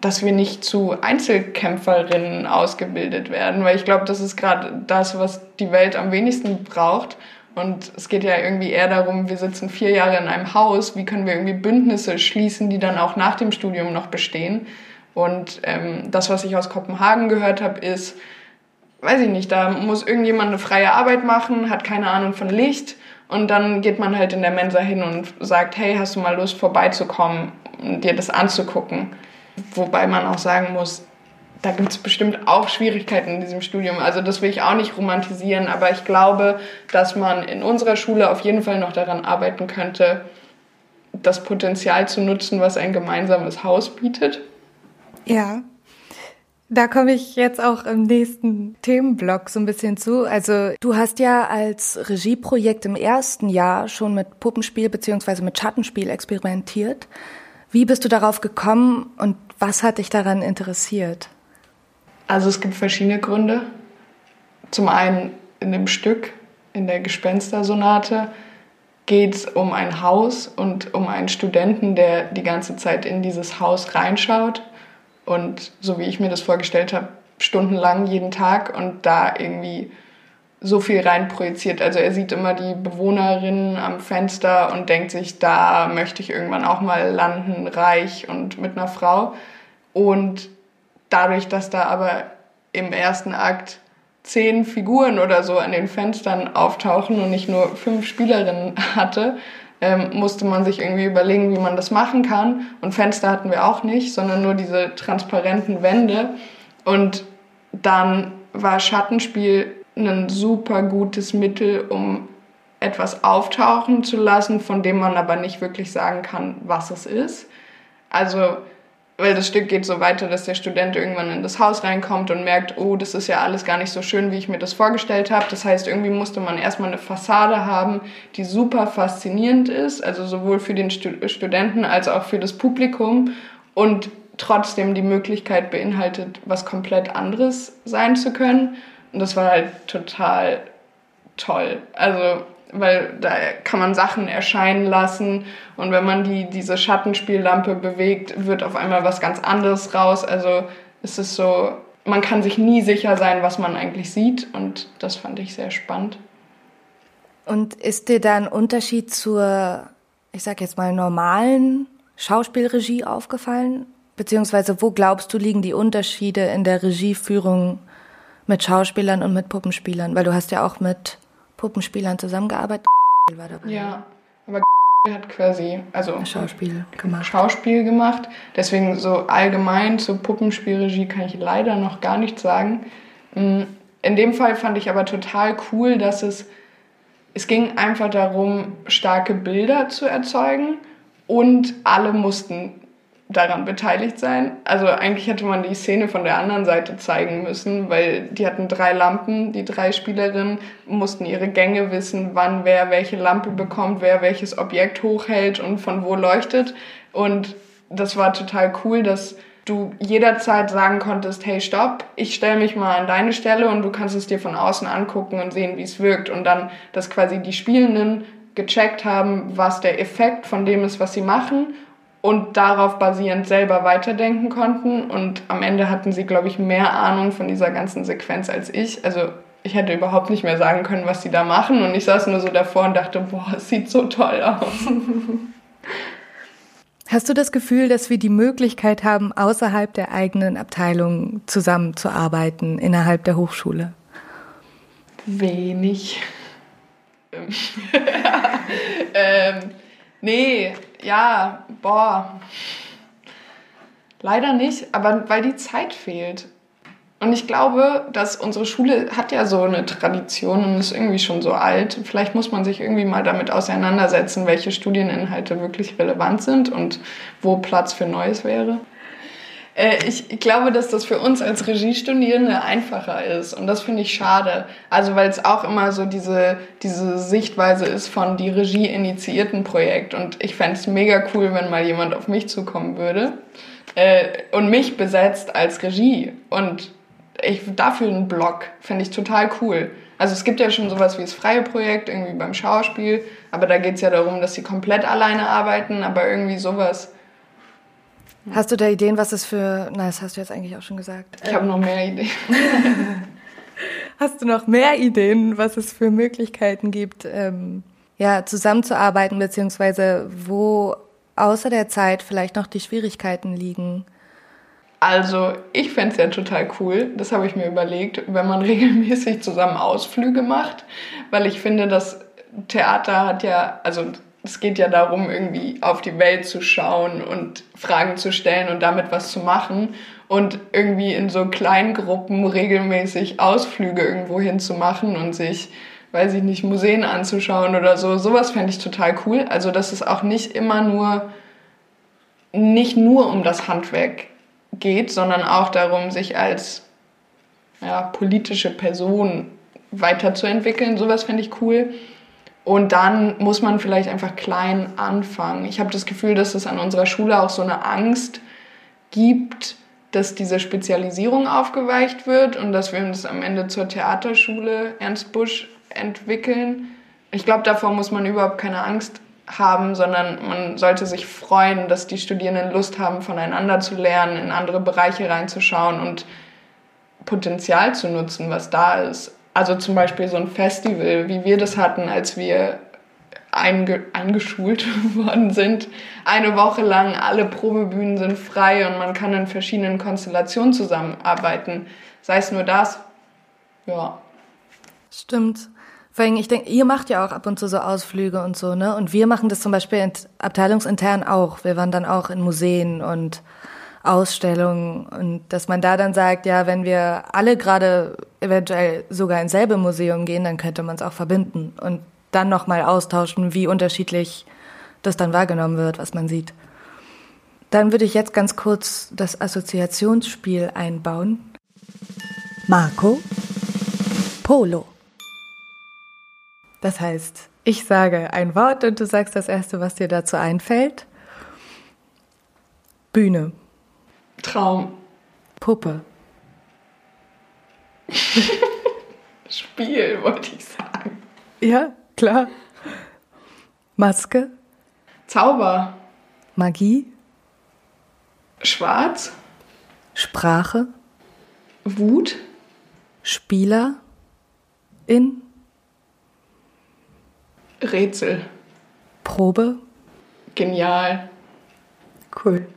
dass wir nicht zu Einzelkämpferinnen ausgebildet werden, weil ich glaube, das ist gerade das, was die Welt am wenigsten braucht. Und es geht ja irgendwie eher darum, wir sitzen vier Jahre in einem Haus, wie können wir irgendwie Bündnisse schließen, die dann auch nach dem Studium noch bestehen. Und ähm, das, was ich aus Kopenhagen gehört habe, ist, weiß ich nicht, da muss irgendjemand eine freie Arbeit machen, hat keine Ahnung von Licht und dann geht man halt in der Mensa hin und sagt, hey, hast du mal Lust vorbeizukommen dir das anzugucken? Wobei man auch sagen muss, da gibt es bestimmt auch Schwierigkeiten in diesem Studium. Also das will ich auch nicht romantisieren, aber ich glaube, dass man in unserer Schule auf jeden Fall noch daran arbeiten könnte, das Potenzial zu nutzen, was ein gemeinsames Haus bietet. Ja. Da komme ich jetzt auch im nächsten Themenblock so ein bisschen zu. Also du hast ja als Regieprojekt im ersten Jahr schon mit Puppenspiel beziehungsweise mit Schattenspiel experimentiert. Wie bist du darauf gekommen und was hat dich daran interessiert? Also es gibt verschiedene Gründe. Zum einen in dem Stück, in der Gespenstersonate, geht es um ein Haus und um einen Studenten, der die ganze Zeit in dieses Haus reinschaut und so wie ich mir das vorgestellt habe, stundenlang jeden Tag und da irgendwie so viel rein projiziert. Also er sieht immer die Bewohnerinnen am Fenster und denkt sich, da möchte ich irgendwann auch mal landen, reich und mit einer Frau. Und dadurch, dass da aber im ersten Akt zehn Figuren oder so an den Fenstern auftauchen und nicht nur fünf Spielerinnen hatte, ähm, musste man sich irgendwie überlegen, wie man das machen kann. Und Fenster hatten wir auch nicht, sondern nur diese transparenten Wände. Und dann war Schattenspiel ein super gutes Mittel, um etwas auftauchen zu lassen, von dem man aber nicht wirklich sagen kann, was es ist. Also weil das Stück geht so weiter, dass der Student irgendwann in das Haus reinkommt und merkt, oh, das ist ja alles gar nicht so schön, wie ich mir das vorgestellt habe. Das heißt, irgendwie musste man erstmal eine Fassade haben, die super faszinierend ist, also sowohl für den Studenten als auch für das Publikum und trotzdem die Möglichkeit beinhaltet, was komplett anderes sein zu können. Und das war halt total toll. Also weil da kann man Sachen erscheinen lassen und wenn man die, diese Schattenspiellampe bewegt, wird auf einmal was ganz anderes raus. Also es ist so, man kann sich nie sicher sein, was man eigentlich sieht und das fand ich sehr spannend. Und ist dir da ein Unterschied zur, ich sag jetzt mal, normalen Schauspielregie aufgefallen? Beziehungsweise wo glaubst du liegen die Unterschiede in der Regieführung mit Schauspielern und mit Puppenspielern? Weil du hast ja auch mit Puppenspielern zusammengearbeitet. War dabei. Ja, aber hat quasi also Schauspiel gemacht. Schauspiel gemacht. Deswegen so allgemein zur Puppenspielregie kann ich leider noch gar nichts sagen. Mm, in dem Fall fand ich aber total cool, dass es es ging einfach darum, starke Bilder zu erzeugen und alle mussten daran beteiligt sein. Also eigentlich hätte man die Szene von der anderen Seite zeigen müssen, weil die hatten drei Lampen, die drei Spielerinnen mussten ihre Gänge wissen, wann wer welche Lampe bekommt, wer welches Objekt hochhält und von wo leuchtet. Und das war total cool, dass du jederzeit sagen konntest, hey stopp, ich stelle mich mal an deine Stelle und du kannst es dir von außen angucken und sehen, wie es wirkt. Und dann, dass quasi die Spielenden gecheckt haben, was der Effekt von dem ist, was sie machen und darauf basierend selber weiterdenken konnten. Und am Ende hatten sie, glaube ich, mehr Ahnung von dieser ganzen Sequenz als ich. Also ich hätte überhaupt nicht mehr sagen können, was sie da machen. Und ich saß nur so davor und dachte, boah, es sieht so toll aus. Hast du das Gefühl, dass wir die Möglichkeit haben, außerhalb der eigenen Abteilung zusammenzuarbeiten innerhalb der Hochschule? Wenig. ähm, nee, ja, boah. Leider nicht, aber weil die Zeit fehlt. Und ich glaube, dass unsere Schule hat ja so eine Tradition und ist irgendwie schon so alt. Vielleicht muss man sich irgendwie mal damit auseinandersetzen, welche Studieninhalte wirklich relevant sind und wo Platz für Neues wäre. Äh, ich glaube, dass das für uns als Regiestudierende einfacher ist. Und das finde ich schade. Also weil es auch immer so diese, diese Sichtweise ist von die Regie initiierten Projekt. Und ich fände es mega cool, wenn mal jemand auf mich zukommen würde äh, und mich besetzt als Regie. Und ich dafür einen Blog finde ich total cool. Also es gibt ja schon sowas wie das freie Projekt irgendwie beim Schauspiel, aber da geht es ja darum, dass sie komplett alleine arbeiten, aber irgendwie sowas Hast du da Ideen, was es für. Na, das hast du jetzt eigentlich auch schon gesagt. Ich habe noch mehr Ideen. hast du noch mehr Ideen, was es für Möglichkeiten gibt, ähm, ja, zusammenzuarbeiten, beziehungsweise wo außer der Zeit vielleicht noch die Schwierigkeiten liegen? Also, ich fände es ja total cool, das habe ich mir überlegt, wenn man regelmäßig zusammen Ausflüge macht, weil ich finde, das Theater hat ja, also es geht ja darum, irgendwie auf die Welt zu schauen und Fragen zu stellen und damit was zu machen und irgendwie in so kleinen Gruppen regelmäßig Ausflüge irgendwo hin zu machen und sich, weiß ich nicht, Museen anzuschauen oder so. Sowas fände ich total cool. Also, dass es auch nicht immer nur, nicht nur um das Handwerk geht, sondern auch darum, sich als ja, politische Person weiterzuentwickeln. Sowas fände ich cool. Und dann muss man vielleicht einfach klein anfangen. Ich habe das Gefühl, dass es an unserer Schule auch so eine Angst gibt, dass diese Spezialisierung aufgeweicht wird und dass wir uns am Ende zur Theaterschule Ernst Busch entwickeln. Ich glaube, davor muss man überhaupt keine Angst haben, sondern man sollte sich freuen, dass die Studierenden Lust haben, voneinander zu lernen, in andere Bereiche reinzuschauen und Potenzial zu nutzen, was da ist. Also zum Beispiel so ein Festival, wie wir das hatten, als wir einge eingeschult worden sind. Eine Woche lang, alle Probebühnen sind frei und man kann in verschiedenen Konstellationen zusammenarbeiten. Sei es nur das. Ja. Stimmt. Vor allem, ich denke, ihr macht ja auch ab und zu so Ausflüge und so, ne? Und wir machen das zum Beispiel abteilungsintern auch. Wir waren dann auch in Museen und Ausstellungen und dass man da dann sagt, ja, wenn wir alle gerade eventuell sogar ins selbe Museum gehen, dann könnte man es auch verbinden und dann nochmal austauschen, wie unterschiedlich das dann wahrgenommen wird, was man sieht. Dann würde ich jetzt ganz kurz das Assoziationsspiel einbauen. Marco Polo. Das heißt, ich sage ein Wort und du sagst das erste, was dir dazu einfällt. Bühne. Traum. Puppe. Spiel, wollte ich sagen. Ja, klar. Maske. Zauber. Magie. Schwarz. Sprache. Wut. Spieler. In. Rätsel. Probe. Genial. Cool.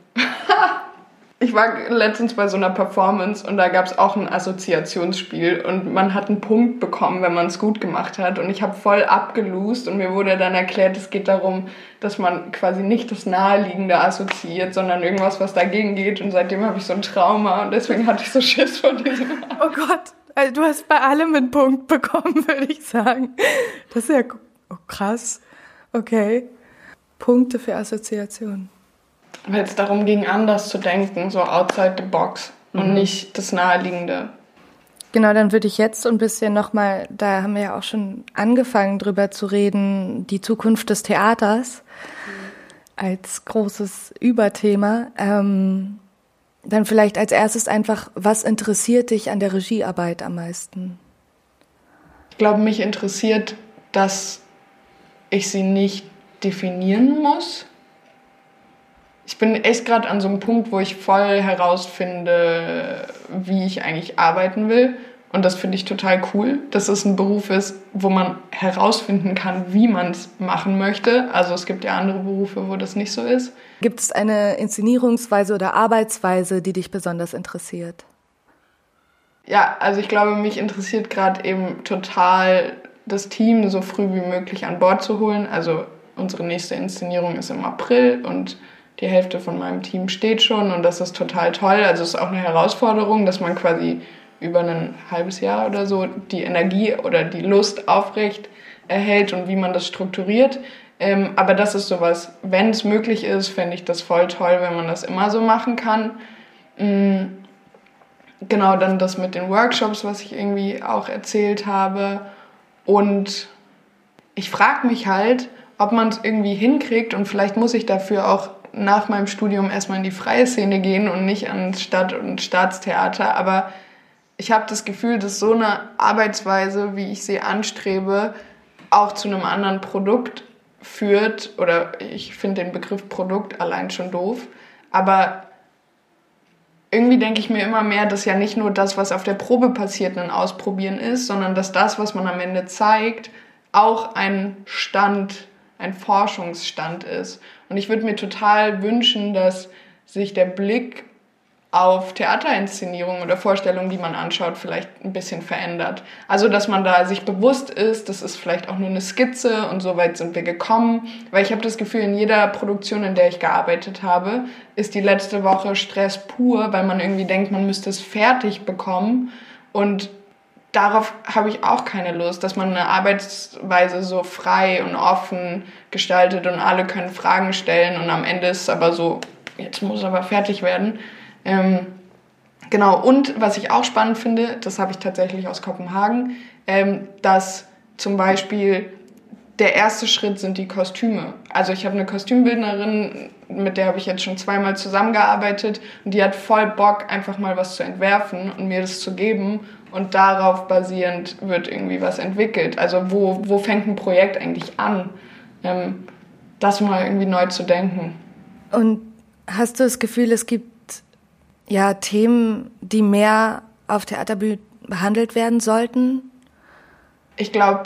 Ich war letztens bei so einer Performance und da gab es auch ein Assoziationsspiel und man hat einen Punkt bekommen, wenn man es gut gemacht hat. Und ich habe voll abgelost und mir wurde dann erklärt, es geht darum, dass man quasi nicht das Naheliegende assoziiert, sondern irgendwas, was dagegen geht. Und seitdem habe ich so ein Trauma und deswegen hatte ich so Schiss vor diesem. Oh Gott, also du hast bei allem einen Punkt bekommen, würde ich sagen. Das ist ja oh, krass. Okay. Punkte für Assoziationen. Weil es darum ging, anders zu denken, so outside the box und Mhm. nicht das Naheliegende. Genau, dann würde ich jetzt ein bisschen nochmal, da haben wir ja auch schon angefangen drüber zu reden, die Zukunft des Theaters als großes Überthema. Ähm, dann vielleicht als erstes einfach, was interessiert dich an der Regiearbeit am meisten? Ich glaube, mich interessiert, dass ich sie nicht definieren muss. Ich bin echt gerade an so einem Punkt, wo ich voll herausfinde, wie ich eigentlich arbeiten will. Und das finde ich total cool, dass es ein Beruf ist, wo man herausfinden kann, wie man es machen möchte. Also es gibt ja andere Berufe, wo das nicht so ist. Gibt es eine Inszenierungsweise oder Arbeitsweise, die dich besonders interessiert? Ja, also ich glaube, mich interessiert gerade eben total das Team so früh wie möglich an Bord zu holen. Also unsere nächste Inszenierung ist im April und die Hälfte von meinem Team steht schon und das ist total toll. Also es ist auch eine Herausforderung, dass man quasi über ein halbes Jahr oder so die Energie oder die Lust aufrecht erhält und wie man das strukturiert. Ähm, aber das ist sowas, wenn es möglich ist, fände ich das voll toll, wenn man das immer so machen kann. Mm, genau, dann das mit den Workshops, was ich irgendwie auch erzählt habe. Und ich frage mich halt, ob man es irgendwie hinkriegt und vielleicht muss ich dafür auch nach meinem Studium erstmal in die freie Szene gehen und nicht ans Stadt- und Staatstheater. Aber ich habe das Gefühl, dass so eine Arbeitsweise, wie ich sie anstrebe, auch zu einem anderen Produkt führt. Oder ich finde den Begriff Produkt allein schon doof. Aber irgendwie denke ich mir immer mehr, dass ja nicht nur das, was auf der Probe passiert, ein Ausprobieren ist, sondern dass das, was man am Ende zeigt, auch ein Stand, ein Forschungsstand ist. Und ich würde mir total wünschen, dass sich der Blick auf Theaterinszenierungen oder Vorstellungen, die man anschaut, vielleicht ein bisschen verändert. Also, dass man da sich bewusst ist, das ist vielleicht auch nur eine Skizze und so weit sind wir gekommen. Weil ich habe das Gefühl, in jeder Produktion, in der ich gearbeitet habe, ist die letzte Woche Stress pur, weil man irgendwie denkt, man müsste es fertig bekommen. Und darauf habe ich auch keine Lust, dass man eine Arbeitsweise so frei und offen gestaltet und alle können Fragen stellen und am Ende ist es aber so, jetzt muss aber fertig werden. Ähm, genau, und was ich auch spannend finde, das habe ich tatsächlich aus Kopenhagen, ähm, dass zum Beispiel der erste Schritt sind die Kostüme. Also ich habe eine Kostümbildnerin, mit der habe ich jetzt schon zweimal zusammengearbeitet und die hat voll Bock, einfach mal was zu entwerfen und mir das zu geben und darauf basierend wird irgendwie was entwickelt. Also wo, wo fängt ein Projekt eigentlich an? Ähm, das mal irgendwie neu zu denken. Und hast du das Gefühl, es gibt ja Themen, die mehr auf Theaterbühnen behandelt werden sollten? Ich glaube,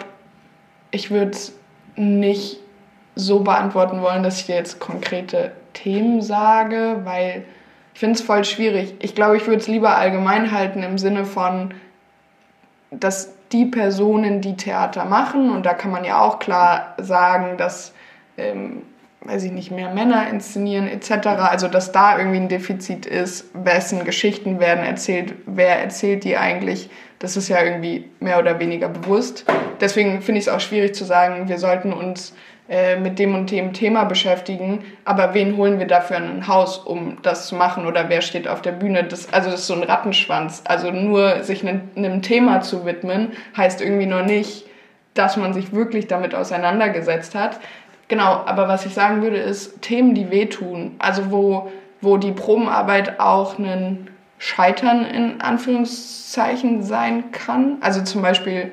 ich würde es nicht so beantworten wollen, dass ich dir jetzt konkrete Themen sage, weil ich finde es voll schwierig. Ich glaube, ich würde es lieber allgemein halten im Sinne von, dass die Personen, die Theater machen, und da kann man ja auch klar sagen, dass, ähm, weiß ich nicht, mehr Männer inszenieren etc., also dass da irgendwie ein Defizit ist, wessen Geschichten werden erzählt, wer erzählt die eigentlich, das ist ja irgendwie mehr oder weniger bewusst. Deswegen finde ich es auch schwierig zu sagen, wir sollten uns äh, mit dem und dem Thema beschäftigen, aber wen holen wir dafür in ein Haus, um das zu machen oder wer steht auf der Bühne? Das, also das ist so ein Rattenschwanz. Also nur sich einem, Thema zu widmen, heißt irgendwie noch nicht, dass man sich wirklich damit auseinandergesetzt hat. Genau, aber was ich sagen würde, ist Themen, die wehtun. Also wo, wo die Probenarbeit auch ein Scheitern in Anführungszeichen sein kann. Also zum Beispiel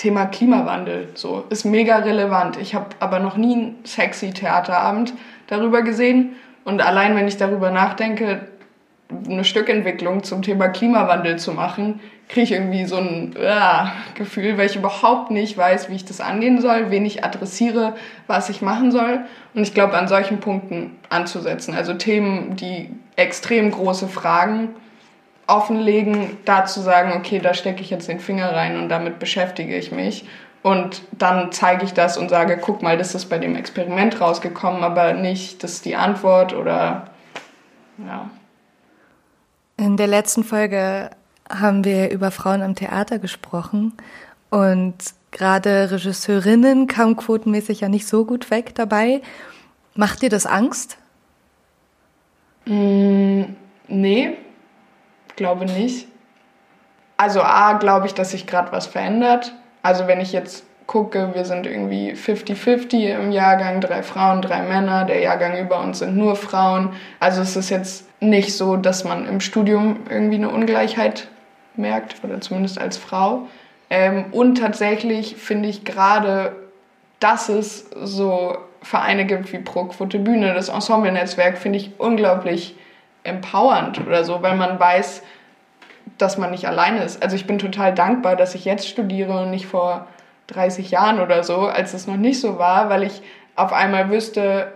Thema Klimawandel so ist mega relevant. Ich habe aber noch nie einen sexy Theaterabend darüber gesehen und allein wenn ich darüber nachdenke, eine Stückentwicklung zum Thema Klimawandel zu machen, kriege ich irgendwie so ein uh, Gefühl, weil ich überhaupt nicht weiß, wie ich das angehen soll, wen ich adressiere, was ich machen soll. Und ich glaube, an solchen Punkten anzusetzen. Also Themen, die extrem große Fragen offenlegen, da zu sagen, okay, da stecke ich jetzt den Finger rein und damit beschäftige ich mich. Und dann zeige ich das und sage, guck mal, das ist bei dem Experiment rausgekommen, aber nicht, das ist die Antwort oder ja. In der letzten Folge haben wir über Frauen am Theater gesprochen und gerade Regisseurinnen kamen quotenmäßig ja nicht so gut weg dabei. Macht dir das Angst? Mm, nee, glaube nicht. Also A, glaube ich, dass sich gerade was verändert. Also wenn ich jetzt gucke, wir sind irgendwie 50-50 im Jahrgang, drei Frauen, drei Männer, der Jahrgang über uns sind nur Frauen. Also es ist jetzt nicht so, dass man im Studium irgendwie eine Ungleichheit merkt, oder zumindest als Frau. Ähm, und tatsächlich finde ich gerade, dass es so Vereine gibt wie Pro Quote Bühne, das Ensemble-Netzwerk, finde ich unglaublich empowernd oder so, weil man weiß, dass man nicht alleine ist. Also ich bin total dankbar, dass ich jetzt studiere und nicht vor 30 Jahren oder so, als es noch nicht so war, weil ich auf einmal wüsste,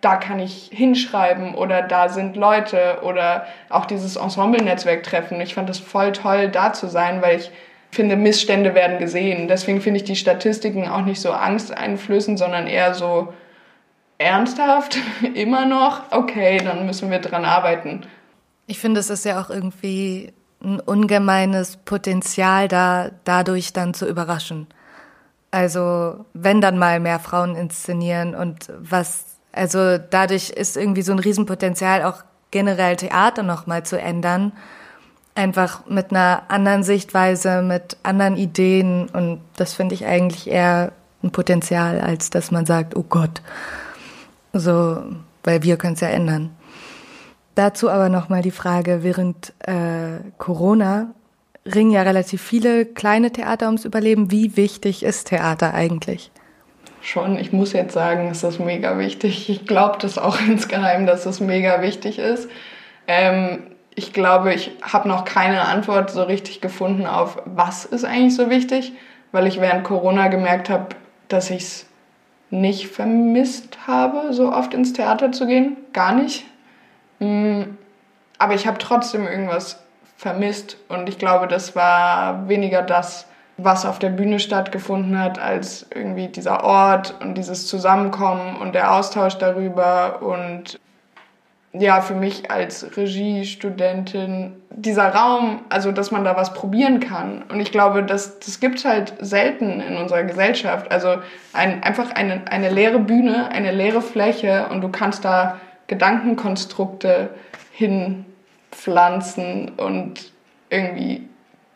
da kann ich hinschreiben oder da sind Leute oder auch dieses Ensemble-Netzwerk treffen. Ich fand es voll toll, da zu sein, weil ich finde, Missstände werden gesehen. Deswegen finde ich die Statistiken auch nicht so angsteinflößend, sondern eher so, ernsthaft immer noch, okay, dann müssen wir dran arbeiten. Ich finde, es ist ja auch irgendwie ein ungemeines Potenzial da, dadurch dann zu überraschen. Also, wenn dann mal mehr Frauen inszenieren und was, also dadurch ist irgendwie so ein Riesenpotenzial auch generell Theater nochmal zu ändern. Einfach mit einer anderen Sichtweise, mit anderen Ideen und das finde ich eigentlich eher ein Potenzial, als dass man sagt, oh Gott, so, weil wir können es ja ändern. Dazu aber nochmal die Frage, während äh, Corona ringen ja relativ viele kleine Theater ums Überleben. Wie wichtig ist Theater eigentlich? Schon, ich muss jetzt sagen, es ist mega wichtig. Ich glaube das auch insgeheim, dass es mega wichtig ist. Ähm, ich glaube, ich habe noch keine Antwort so richtig gefunden auf, was ist eigentlich so wichtig, weil ich während Corona gemerkt habe, dass ich es nicht vermisst habe, so oft ins Theater zu gehen. Gar nicht. Mm, aber ich habe trotzdem irgendwas vermisst und ich glaube, das war weniger das, was auf der Bühne stattgefunden hat, als irgendwie dieser Ort und dieses Zusammenkommen und der Austausch darüber und ja, für mich als Regiestudentin dieser Raum, also dass man da was probieren kann. Und ich glaube, das, das gibt halt selten in unserer Gesellschaft. Also ein, einfach eine, eine leere Bühne, eine leere Fläche und du kannst da Gedankenkonstrukte hinpflanzen und irgendwie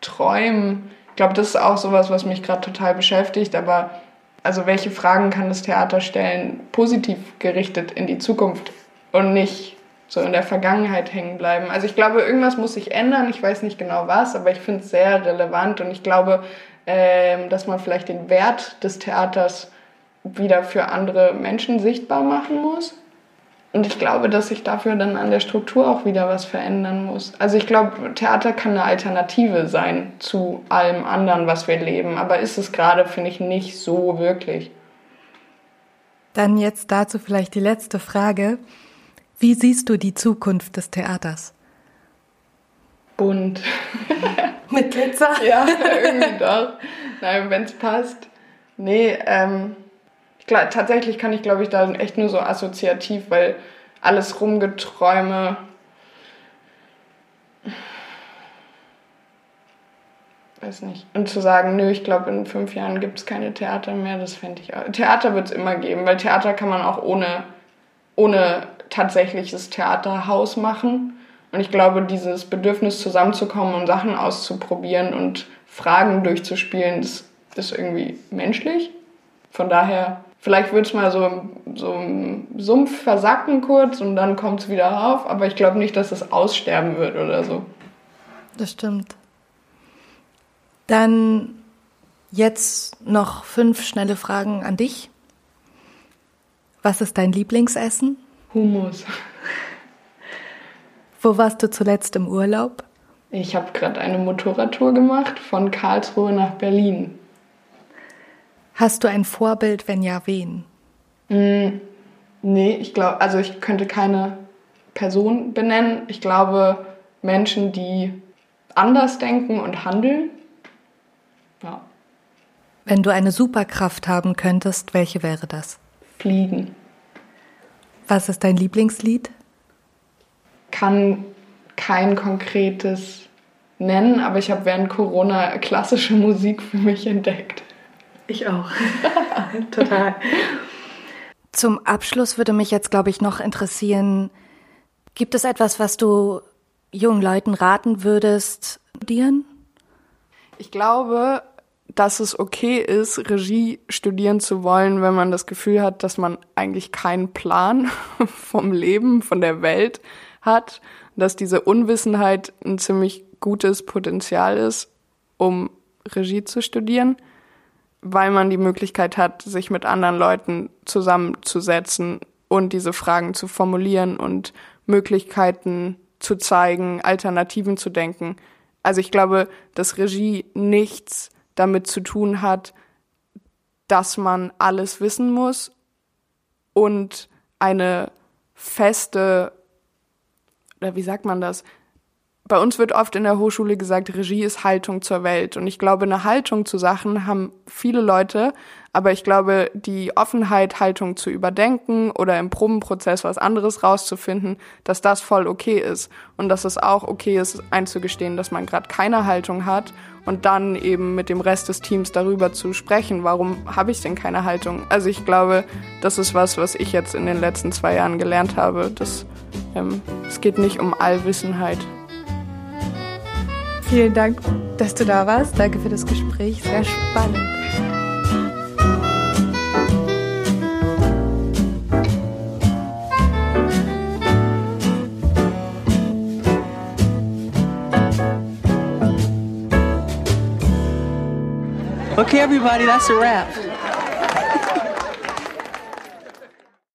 träumen. Ich glaube, das ist auch sowas, was mich gerade total beschäftigt. Aber also welche Fragen kann das Theater stellen, positiv gerichtet in die Zukunft und nicht so in der Vergangenheit hängen bleiben. Also ich glaube, irgendwas muss sich ändern. Ich weiß nicht genau was, aber ich finde es sehr relevant und ich glaube, ähm, dass man vielleicht den Wert des Theaters wieder für andere Menschen sichtbar machen muss. Und ich glaube, dass sich dafür dann an der Struktur auch wieder was verändern muss. Also ich glaube, Theater kann eine Alternative sein zu allem anderen, was wir leben. Aber ist es gerade, finde ich, nicht so wirklich. Dann jetzt dazu vielleicht die letzte Frage. Wie siehst du die Zukunft des Theaters? Bunt. Mit Glitzer? ja, irgendwie doch. Nein, wenn es passt. Nee, ähm, klar, tatsächlich kann ich, glaube ich, da echt nur so assoziativ, weil alles Rumgeträume. weiß nicht. Und zu sagen, nö, ich glaube, in fünf Jahren gibt es keine Theater mehr, das fände ich auch. Theater wird es immer geben, weil Theater kann man auch ohne, ohne tatsächliches Theaterhaus machen. Und ich glaube, dieses Bedürfnis zusammenzukommen und Sachen auszuprobieren und Fragen durchzuspielen, das ist irgendwie menschlich. Von daher, vielleicht wird es mal so, so im Sumpf versacken kurz und dann kommt es wieder auf, aber ich glaube nicht, dass es aussterben wird oder so. Das stimmt. Dann jetzt noch fünf schnelle Fragen an dich. Was ist dein Lieblingsessen? Humus. Wo warst du zuletzt im Urlaub? Ich habe gerade eine Motorradtour gemacht von Karlsruhe nach Berlin. Hast du ein Vorbild, wenn ja, wen? Mm, nee, ich glaube, also ich könnte keine Person benennen. Ich glaube Menschen, die anders denken und handeln. Ja. Wenn du eine Superkraft haben könntest, welche wäre das? Fliegen. Was ist dein Lieblingslied? Kann kein konkretes nennen, aber ich habe während Corona klassische Musik für mich entdeckt. Ich auch. Total. Zum Abschluss würde mich jetzt, glaube ich, noch interessieren, gibt es etwas, was du jungen Leuten raten würdest, studieren? Ich glaube, dass es okay ist, Regie studieren zu wollen, wenn man das Gefühl hat, dass man eigentlich keinen Plan vom Leben, von der Welt hat, dass diese Unwissenheit ein ziemlich gutes Potenzial ist, um Regie zu studieren, weil man die Möglichkeit hat, sich mit anderen Leuten zusammenzusetzen und diese Fragen zu formulieren und Möglichkeiten zu zeigen, Alternativen zu denken. Also ich glaube, dass Regie nichts damit zu tun hat, dass man alles wissen muss und eine feste, oder wie sagt man das? Bei uns wird oft in der Hochschule gesagt, Regie ist Haltung zur Welt. Und ich glaube, eine Haltung zu Sachen haben viele Leute, aber ich glaube, die Offenheit, Haltung zu überdenken oder im Probenprozess was anderes rauszufinden, dass das voll okay ist. Und dass es auch okay ist, einzugestehen, dass man gerade keine Haltung hat und dann eben mit dem Rest des Teams darüber zu sprechen, warum habe ich denn keine Haltung? Also ich glaube, das ist was, was ich jetzt in den letzten zwei Jahren gelernt habe. Dass, ähm, es geht nicht um Allwissenheit. Vielen Dank, dass du da warst. Danke für das Gespräch. Sehr spannend. Okay, everybody, that's a wrap.